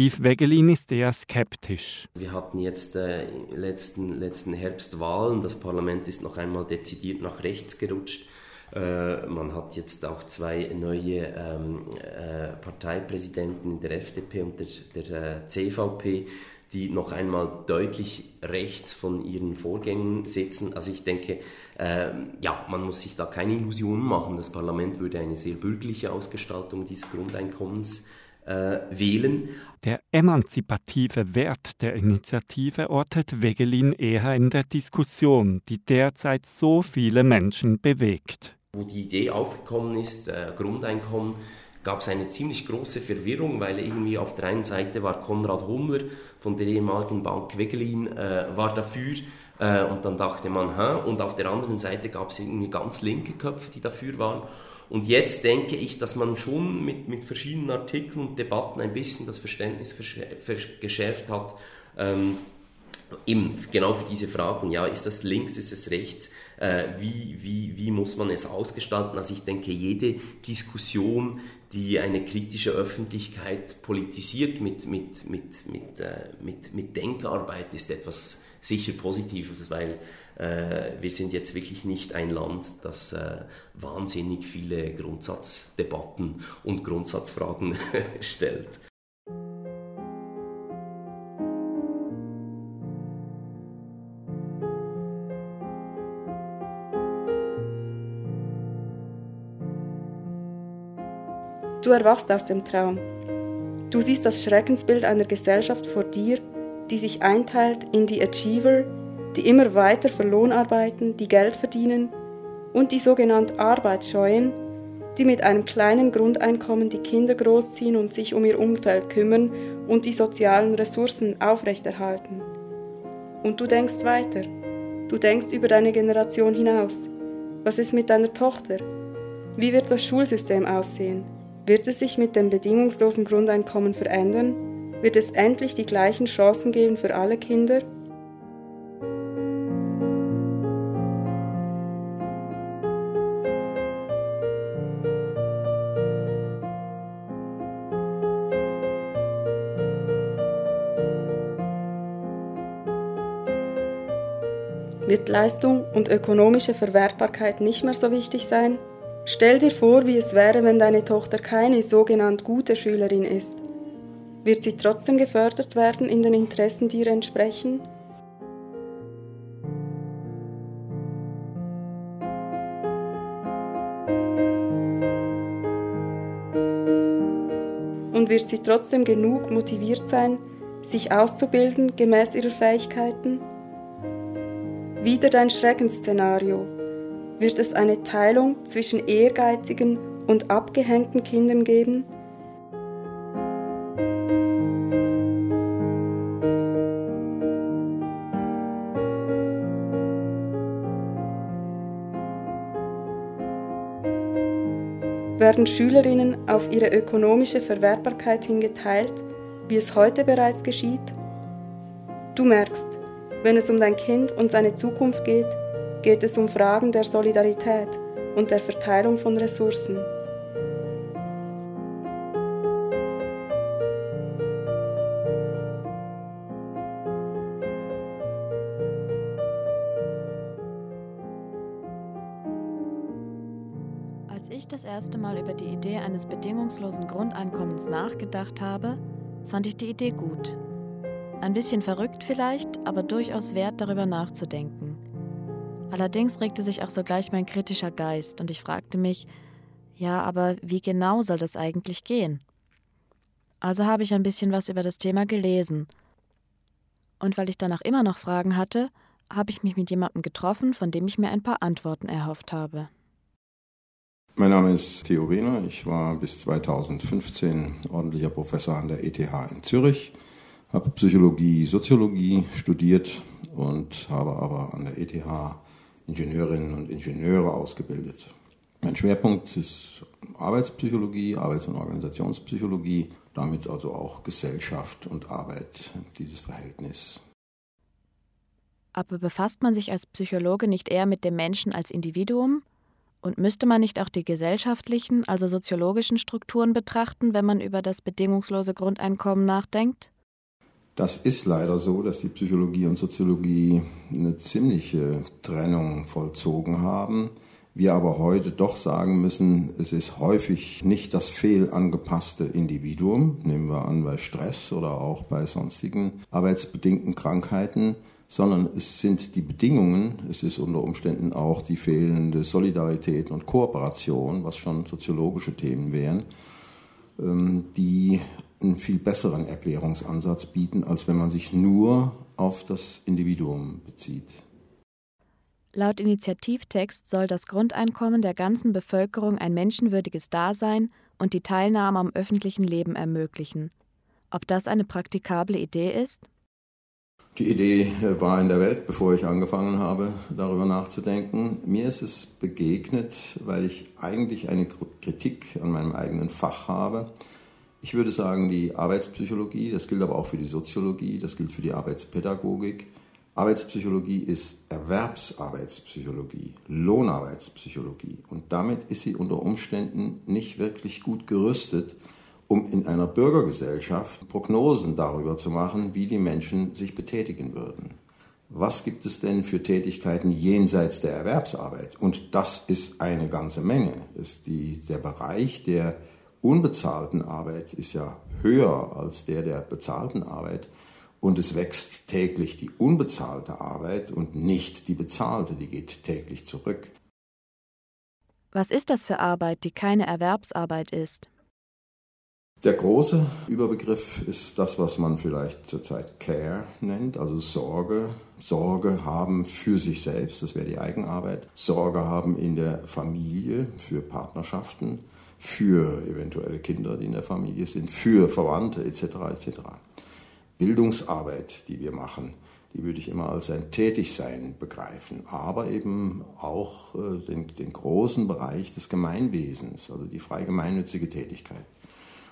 S2: Yves Wegelin ist eher skeptisch.
S8: Wir hatten jetzt äh, letzten, letzten Herbst Wahlen. Das Parlament ist noch einmal dezidiert nach rechts gerutscht. Äh, man hat jetzt auch zwei neue ähm, äh, Parteipräsidenten in der FDP und der, der äh, CVP, die noch einmal deutlich rechts von ihren Vorgängen sitzen. Also ich denke, äh, ja, man muss sich da keine Illusionen machen. Das Parlament würde eine sehr bürgerliche Ausgestaltung dieses Grundeinkommens äh, wählen.
S2: Der emanzipative Wert der Initiative ortet Wegelin eher in der Diskussion, die derzeit so viele Menschen bewegt.
S8: Wo die Idee aufgekommen ist, äh, Grundeinkommen, gab es eine ziemlich große Verwirrung, weil irgendwie auf der einen Seite war Konrad Hummler von der ehemaligen Bank Wegelin äh, war dafür äh, und dann dachte man, hä? und auf der anderen Seite gab es irgendwie ganz linke Köpfe, die dafür waren und jetzt denke ich, dass man schon mit, mit verschiedenen Artikeln und Debatten ein bisschen das Verständnis geschärft hat, ähm, eben genau für diese Fragen, ja, ist das links, ist es rechts, äh, wie, wie, wie muss man es ausgestalten? Also ich denke, jede Diskussion, die eine kritische Öffentlichkeit politisiert mit, mit, mit, mit, äh, mit, mit Denkarbeit, ist etwas sicher Positives, weil äh, wir sind jetzt wirklich nicht ein Land, das äh, wahnsinnig viele Grundsatzdebatten und Grundsatzfragen stellt.
S3: Du erwachst aus dem Traum. Du siehst das Schreckensbild einer Gesellschaft vor dir, die sich einteilt in die Achiever, die immer weiter für Lohn arbeiten, die Geld verdienen, und die sogenannten Arbeitsscheuen, die mit einem kleinen Grundeinkommen die Kinder großziehen und sich um ihr Umfeld kümmern und die sozialen Ressourcen aufrechterhalten. Und du denkst weiter. Du denkst über deine Generation hinaus. Was ist mit deiner Tochter? Wie wird das Schulsystem aussehen? Wird es sich mit dem bedingungslosen Grundeinkommen verändern? Wird es endlich die gleichen Chancen geben für alle Kinder? Wird Leistung und ökonomische Verwertbarkeit nicht mehr so wichtig sein? Stell dir vor, wie es wäre, wenn deine Tochter keine sogenannt gute Schülerin ist. Wird sie trotzdem gefördert werden in den Interessen, die ihr entsprechen? Und wird sie trotzdem genug motiviert sein, sich auszubilden gemäß ihrer Fähigkeiten? Wieder dein Schreckensszenario. Wird es eine Teilung zwischen ehrgeizigen und abgehängten Kindern geben? Werden Schülerinnen auf ihre ökonomische Verwertbarkeit hingeteilt, wie es heute bereits geschieht? Du merkst, wenn es um dein Kind und seine Zukunft geht, geht es um Fragen der Solidarität und der Verteilung von Ressourcen.
S10: Erste Mal über die Idee eines bedingungslosen Grundeinkommens nachgedacht habe, fand ich die Idee gut. Ein bisschen verrückt vielleicht, aber durchaus wert, darüber nachzudenken. Allerdings regte sich auch sogleich mein kritischer Geist und ich fragte mich, ja, aber wie genau soll das eigentlich gehen? Also habe ich ein bisschen was über das Thema gelesen. Und weil ich danach immer noch Fragen hatte, habe ich mich mit jemandem getroffen, von dem ich mir ein paar Antworten erhofft habe.
S11: Mein Name ist Theo Wehner. Ich war bis 2015 ordentlicher Professor an der ETH in Zürich, habe Psychologie, Soziologie studiert und habe aber an der ETH Ingenieurinnen und Ingenieure ausgebildet. Mein Schwerpunkt ist Arbeitspsychologie, Arbeits- und Organisationspsychologie, damit also auch Gesellschaft und Arbeit, dieses Verhältnis.
S10: Aber befasst man sich als Psychologe nicht eher mit dem Menschen als Individuum? Und müsste man nicht auch die gesellschaftlichen, also soziologischen Strukturen betrachten, wenn man über das bedingungslose Grundeinkommen nachdenkt?
S11: Das ist leider so, dass die Psychologie und Soziologie eine ziemliche Trennung vollzogen haben. Wir aber heute doch sagen müssen, es ist häufig nicht das fehlangepasste Individuum, nehmen wir an bei Stress oder auch bei sonstigen arbeitsbedingten Krankheiten, sondern es sind die Bedingungen, es ist unter Umständen auch die fehlende Solidarität und Kooperation, was schon soziologische Themen wären, ähm, die einen viel besseren Erklärungsansatz bieten, als wenn man sich nur auf das Individuum bezieht.
S10: Laut Initiativtext soll das Grundeinkommen der ganzen Bevölkerung ein menschenwürdiges Dasein und die Teilnahme am öffentlichen Leben ermöglichen. Ob das eine praktikable Idee ist?
S11: Die Idee äh, war in der Welt, bevor ich angefangen habe, darüber nachzudenken. Mir ist es begegnet, weil ich eigentlich eine Kritik an meinem eigenen Fach habe. Ich würde sagen, die Arbeitspsychologie, das gilt aber auch für die Soziologie, das gilt für die Arbeitspädagogik, Arbeitspsychologie ist Erwerbsarbeitspsychologie, Lohnarbeitspsychologie. Und damit ist sie unter Umständen nicht wirklich gut gerüstet, um in einer Bürgergesellschaft Prognosen darüber zu machen, wie die Menschen sich betätigen würden. Was gibt es denn für Tätigkeiten jenseits der Erwerbsarbeit? Und das ist eine ganze Menge. Die, der Bereich der unbezahlten Arbeit ist ja höher als der der bezahlten Arbeit. Und es wächst täglich die unbezahlte Arbeit und nicht die bezahlte, die geht täglich zurück.
S10: Was ist das für Arbeit, die keine Erwerbsarbeit ist?
S11: Der große Überbegriff ist das, was man vielleicht zurzeit Care nennt, also Sorge. Sorge haben für sich selbst, das wäre die Eigenarbeit. Sorge haben in der Familie, für Partnerschaften, für eventuelle Kinder, die in der Familie sind, für Verwandte etc. etc. Bildungsarbeit, die wir machen, die würde ich immer als ein Tätigsein begreifen, aber eben auch äh, den, den, großen Bereich des Gemeinwesens, also die frei gemeinnützige Tätigkeit.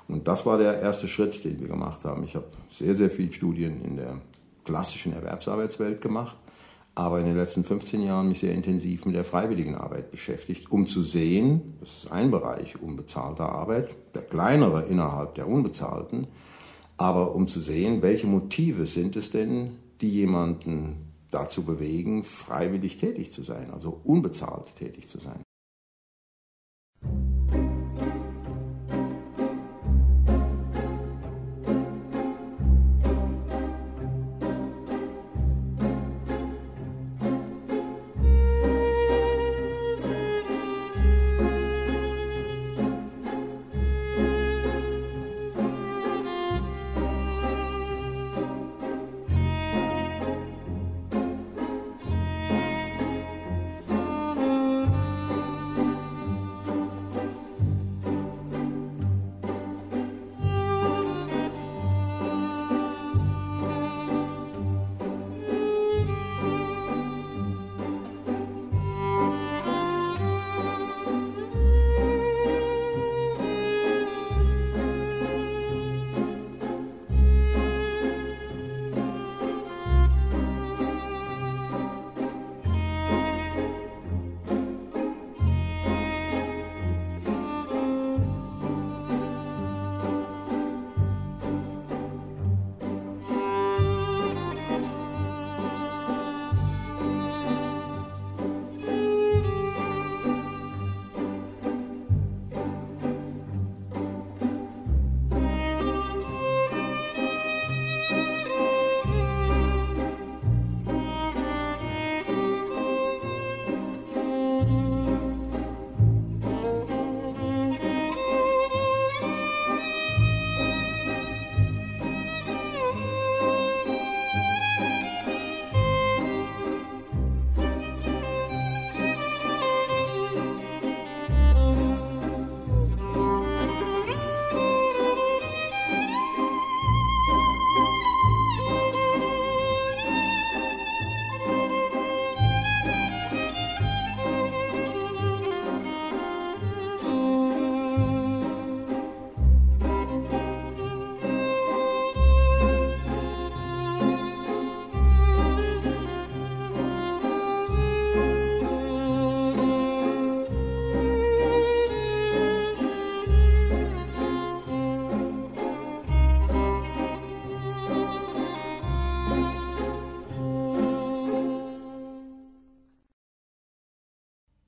S11: Und das war der erste Schritt, den wir gemacht haben. Ich habe sehr, sehr viele Studien in der klassischen Erwerbsarbeitswelt gemacht, aber in den letzten 15 Jahren mich sehr intensiv mit der freiwilligen Arbeit beschäftigt, um zu sehen, das ist ein Bereich unbezahlter Arbeit, der kleinere innerhalb der unbezahlten, aber um zu sehen, welche Motive sind es denn, die jemanden dazu bewegen, freiwillig tätig zu sein, also unbezahlt tätig zu sein.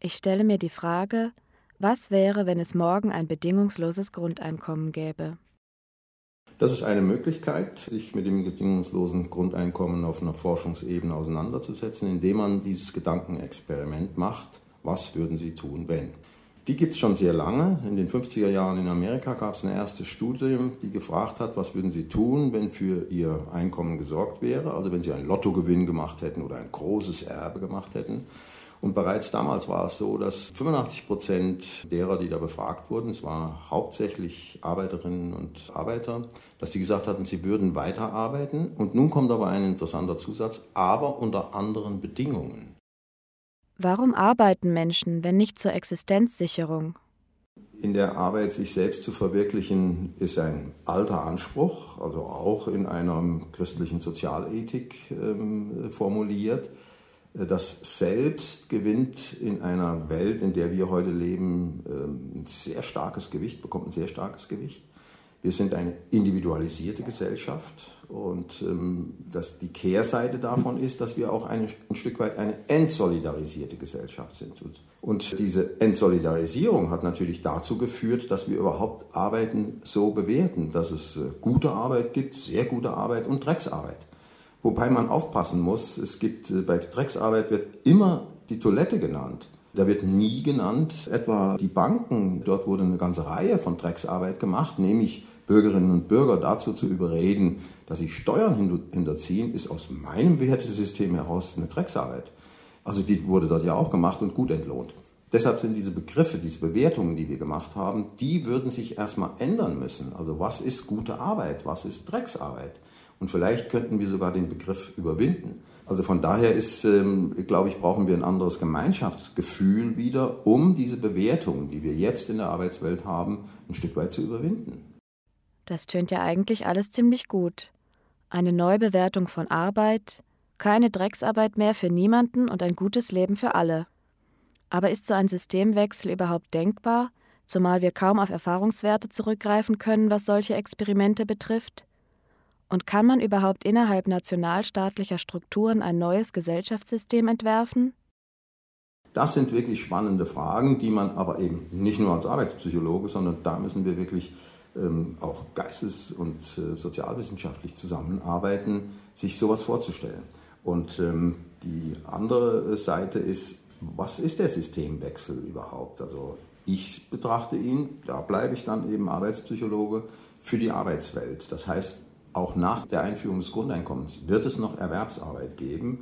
S10: Ich stelle mir die Frage, was wäre, wenn es morgen ein bedingungsloses Grundeinkommen gäbe?
S11: Das ist eine Möglichkeit, sich mit dem bedingungslosen Grundeinkommen auf einer Forschungsebene auseinanderzusetzen, indem man dieses Gedankenexperiment macht. Was würden Sie tun, wenn? Die gibt es schon sehr lange. In den 50er Jahren in Amerika gab es eine erste Studie, die gefragt hat, was würden Sie tun, wenn für Ihr Einkommen gesorgt wäre, also wenn Sie einen Lottogewinn gemacht hätten oder ein großes Erbe gemacht hätten. Und bereits damals war es so, dass 85 Prozent derer, die da befragt wurden, es waren hauptsächlich Arbeiterinnen und Arbeiter, dass sie gesagt hatten, sie würden weiterarbeiten. Und nun kommt aber ein interessanter Zusatz, aber unter anderen Bedingungen.
S10: Warum arbeiten Menschen, wenn nicht zur Existenzsicherung?
S11: In der Arbeit sich selbst zu verwirklichen, ist ein alter Anspruch, also auch in einer christlichen Sozialethik ähm, formuliert. Das Selbst gewinnt in einer Welt, in der wir heute leben, ähm, ein sehr starkes Gewicht, bekommt ein sehr starkes Gewicht. Wir sind eine individualisierte Gesellschaft und ähm, dass die Kehrseite davon ist, dass wir auch eine, ein Stück weit eine entsolidarisierte Gesellschaft sind. Und, und diese Entsolidarisierung hat natürlich dazu geführt, dass wir überhaupt Arbeiten so bewerten, dass es äh, gute Arbeit gibt, sehr gute Arbeit und Drecksarbeit. Wobei man aufpassen muss, es gibt äh, bei Drecksarbeit wird immer die Toilette genannt. Da wird nie genannt, etwa die Banken. Dort wurde eine ganze Reihe von Drecksarbeit gemacht, nämlich Bürgerinnen und Bürger dazu zu überreden, dass sie Steuern hinterziehen, ist aus meinem Wertesystem heraus eine Drecksarbeit. Also die wurde dort ja auch gemacht und gut entlohnt. Deshalb sind diese Begriffe, diese Bewertungen, die wir gemacht haben, die würden sich erstmal ändern müssen. Also was ist gute Arbeit, was ist Drecksarbeit? Und vielleicht könnten wir sogar den Begriff überwinden. Also von daher ist, ähm, glaube ich, brauchen wir ein anderes Gemeinschaftsgefühl wieder, um diese Bewertungen, die wir jetzt in der Arbeitswelt haben, ein Stück weit zu überwinden.
S10: Das tönt ja eigentlich alles ziemlich gut. Eine Neubewertung von Arbeit, keine Drecksarbeit mehr für niemanden und ein gutes Leben für alle. Aber ist so ein Systemwechsel überhaupt denkbar, zumal wir kaum auf Erfahrungswerte zurückgreifen können, was solche Experimente betrifft? Und kann man überhaupt innerhalb nationalstaatlicher Strukturen ein neues Gesellschaftssystem entwerfen?
S11: Das sind wirklich spannende Fragen, die man aber eben nicht nur als Arbeitspsychologe, sondern da müssen wir wirklich ähm, auch geistes- und äh, sozialwissenschaftlich zusammenarbeiten, sich sowas vorzustellen. Und ähm, die andere Seite ist, was ist der Systemwechsel überhaupt? Also ich betrachte ihn, da bleibe ich dann eben Arbeitspsychologe, für die Arbeitswelt. Das heißt, auch nach der Einführung des Grundeinkommens wird es noch Erwerbsarbeit geben,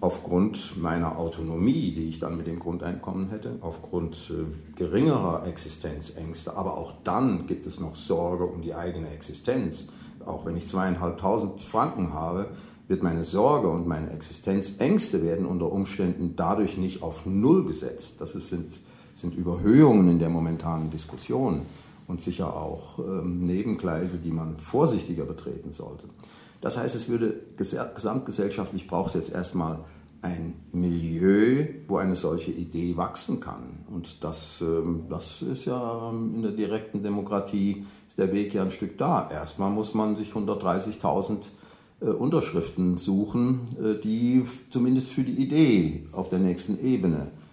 S11: aufgrund meiner Autonomie, die ich dann mit dem Grundeinkommen hätte, aufgrund äh, geringerer Existenzängste. Aber auch dann gibt es noch Sorge um die eigene Existenz. Auch wenn ich zweieinhalbtausend Franken habe, wird meine Sorge und meine Existenzängste werden unter Umständen dadurch nicht auf Null gesetzt. Das sind, sind Überhöhungen in der momentanen Diskussion und sicher auch ähm, Nebengleise, die man vorsichtiger betreten sollte. Das heißt, es würde gesamtgesellschaftlich braucht es jetzt erstmal ein Milieu, wo eine solche Idee wachsen kann. Und das, ähm, das ist ja ähm, in der direkten Demokratie ist der Weg ja ein Stück da. Erstmal muss man sich 130.000 äh, Unterschriften suchen, äh, die zumindest für die Idee auf der nächsten Ebene äh,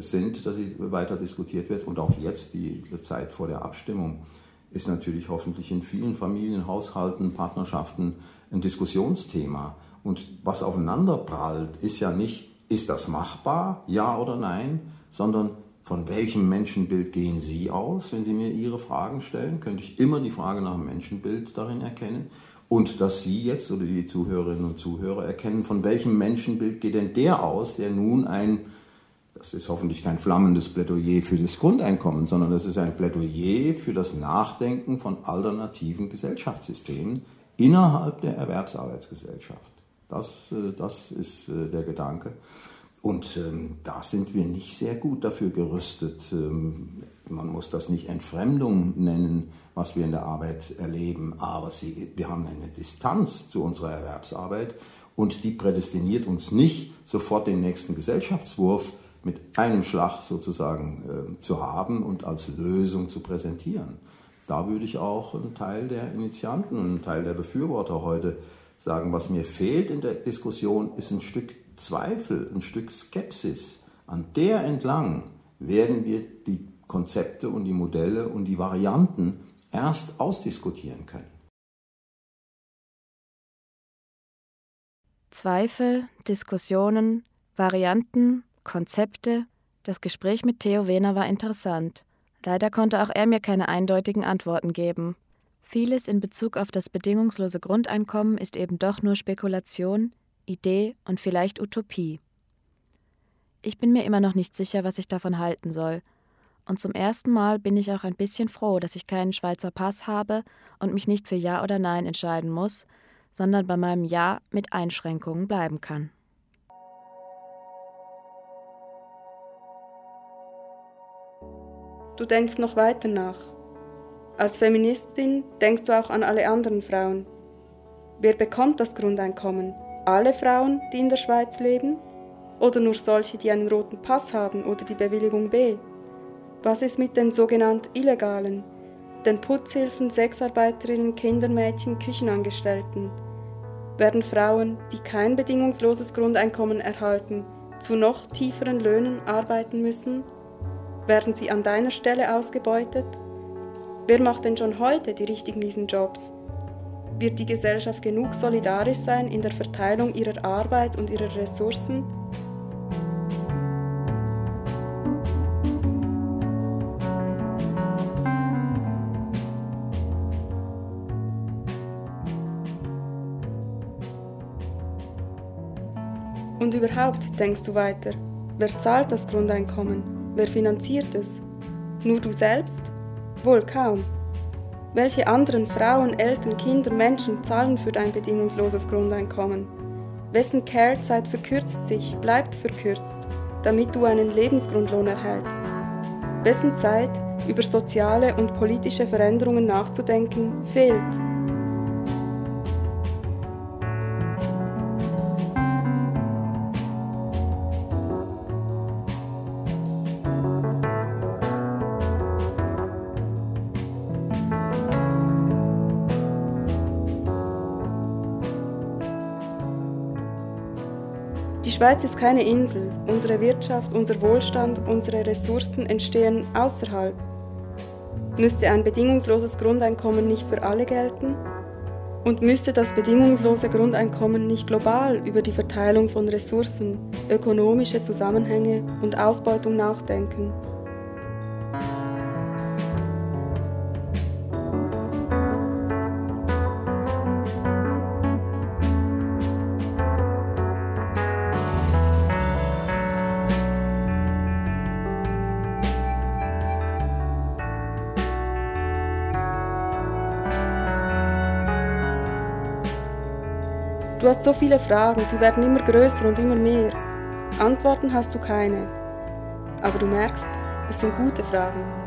S11: sind, dass sie weiter diskutiert wird. Und auch jetzt, die Zeit vor der Abstimmung, ist natürlich hoffentlich in vielen Familien, Haushalten, Partnerschaften ein Diskussionsthema. Und was aufeinander prallt, ist ja nicht, ist das machbar, ja oder nein, sondern von welchem Menschenbild gehen Sie aus, wenn Sie mir Ihre Fragen stellen? Könnte ich immer die Frage nach dem Menschenbild darin erkennen? Und dass Sie jetzt oder die Zuhörerinnen und Zuhörer erkennen, von welchem Menschenbild geht denn der aus, der nun ein das ist hoffentlich kein flammendes Plädoyer für das Grundeinkommen, sondern das ist ein Plädoyer für das Nachdenken von alternativen Gesellschaftssystemen innerhalb der Erwerbsarbeitsgesellschaft. Das, äh, das ist äh, der Gedanke. Und ähm, da sind wir nicht sehr gut dafür gerüstet. Ähm, man muss das nicht Entfremdung nennen, was wir in der Arbeit erleben, aber sie, wir haben eine Distanz zu unserer Erwerbsarbeit und die prädestiniert uns nicht, sofort den nächsten Gesellschaftswurf mit einem Schlag sozusagen äh, zu haben und als Lösung zu präsentieren. Da würde ich auch einen Teil der Initianten und einen Teil der Befürworter heute sagen, was mir fehlt in der Diskussion, ist ein Stück Zweifel, ein Stück Skepsis. An der entlang werden wir die Konzepte und die Modelle und die Varianten erst ausdiskutieren können.
S10: Zweifel, Diskussionen, Varianten, Konzepte. Das Gespräch mit Theo Wehner war interessant. Leider konnte auch er mir keine eindeutigen Antworten geben. Vieles in Bezug auf das bedingungslose Grundeinkommen ist eben doch nur Spekulation, Idee und vielleicht Utopie. Ich bin mir immer noch nicht sicher, was ich davon halten soll. Und zum ersten Mal bin ich auch ein bisschen froh, dass ich keinen Schweizer Pass habe und mich nicht für Ja oder Nein entscheiden muss, sondern bei meinem Ja mit Einschränkungen bleiben kann.
S3: Du denkst noch weiter nach. Als Feministin denkst du auch an alle anderen Frauen. Wer bekommt das Grundeinkommen? Alle Frauen, die in der Schweiz leben? Oder nur solche, die einen roten Pass haben oder die Bewilligung B? Was ist mit den sogenannten Illegalen, den Putzhilfen, Sexarbeiterinnen, Kindermädchen, Küchenangestellten? Werden Frauen, die kein bedingungsloses Grundeinkommen erhalten, zu noch tieferen Löhnen arbeiten müssen? Werden sie an deiner Stelle ausgebeutet? Wer macht denn schon heute die richtig miesen Jobs? Wird die Gesellschaft genug solidarisch sein in der Verteilung ihrer Arbeit und ihrer Ressourcen? Und überhaupt denkst du weiter, wer zahlt das Grundeinkommen? Wer finanziert es? Nur du selbst? Wohl kaum. Welche anderen Frauen, Eltern, Kinder, Menschen zahlen für dein bedingungsloses Grundeinkommen? Wessen Care-Zeit verkürzt sich, bleibt verkürzt, damit du einen Lebensgrundlohn erhältst? Wessen Zeit, über soziale und politische Veränderungen nachzudenken, fehlt? Schweiz ist keine Insel. Unsere Wirtschaft, unser Wohlstand, unsere Ressourcen entstehen außerhalb. Müsste ein bedingungsloses Grundeinkommen nicht für alle gelten? Und müsste das bedingungslose Grundeinkommen nicht global über die Verteilung von Ressourcen, ökonomische Zusammenhänge und Ausbeutung nachdenken? Du hast so viele Fragen, sie werden immer größer und immer mehr. Antworten hast du keine. Aber du merkst, es sind gute Fragen.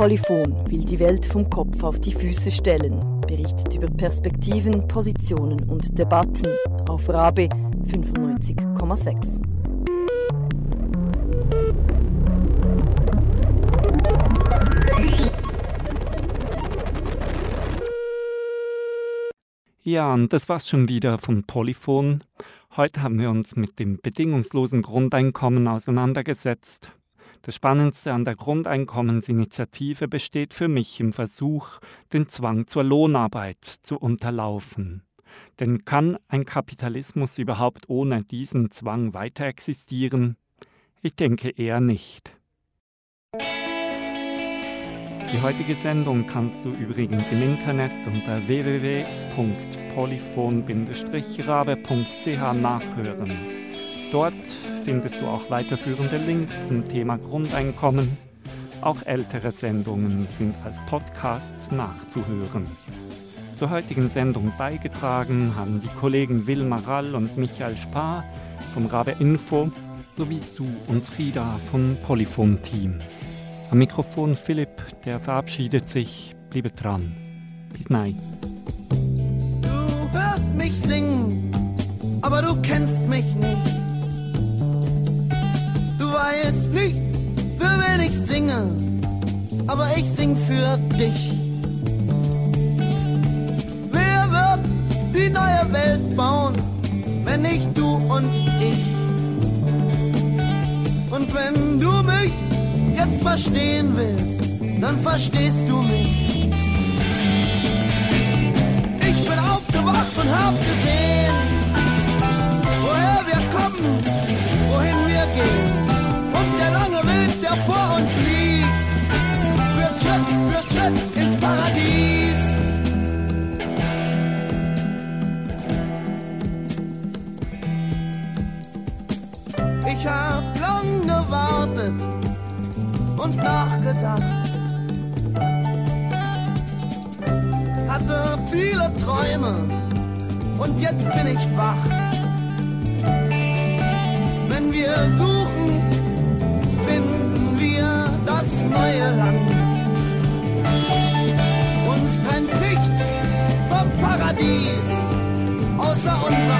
S1: Polyphon will die Welt vom Kopf auf die Füße stellen, berichtet über Perspektiven, Positionen und Debatten auf Rabe 95,6.
S2: Ja, und das war's schon wieder von Polyphon. Heute haben wir uns mit dem bedingungslosen Grundeinkommen auseinandergesetzt. Das Spannendste an der Grundeinkommensinitiative besteht für mich im Versuch, den Zwang zur Lohnarbeit zu unterlaufen. Denn kann ein Kapitalismus überhaupt ohne diesen Zwang weiter existieren? Ich denke eher nicht. Die heutige Sendung kannst du übrigens im Internet unter www.polyphon-rabe.ch nachhören. Dort findest du auch weiterführende Links zum Thema Grundeinkommen. Auch ältere Sendungen sind als Podcasts nachzuhören. Zur heutigen Sendung beigetragen haben die Kollegen Wilma Rall und Michael Spar vom Rabe Info sowie Sue und Frieda vom Polyphon Team. Am Mikrofon Philipp, der verabschiedet sich. Bliebe dran. Bis nein.
S12: Du hörst mich singen, aber du kennst mich nicht. Du weißt nicht, für wen ich singe, aber ich sing für dich. Wer wird die neue Welt bauen, wenn nicht du und ich? Und wenn du mich jetzt verstehen willst, dann verstehst du mich. Ich bin aufgewacht und hab gesehen, der vor uns liegt, führt Schritt für Schritt ins Paradies. Ich hab lang gewartet und nachgedacht. Hatte viele Träume und jetzt bin ich wach. Wenn wir suchen, neue Land. Uns trennt nichts vom Paradies, außer unserer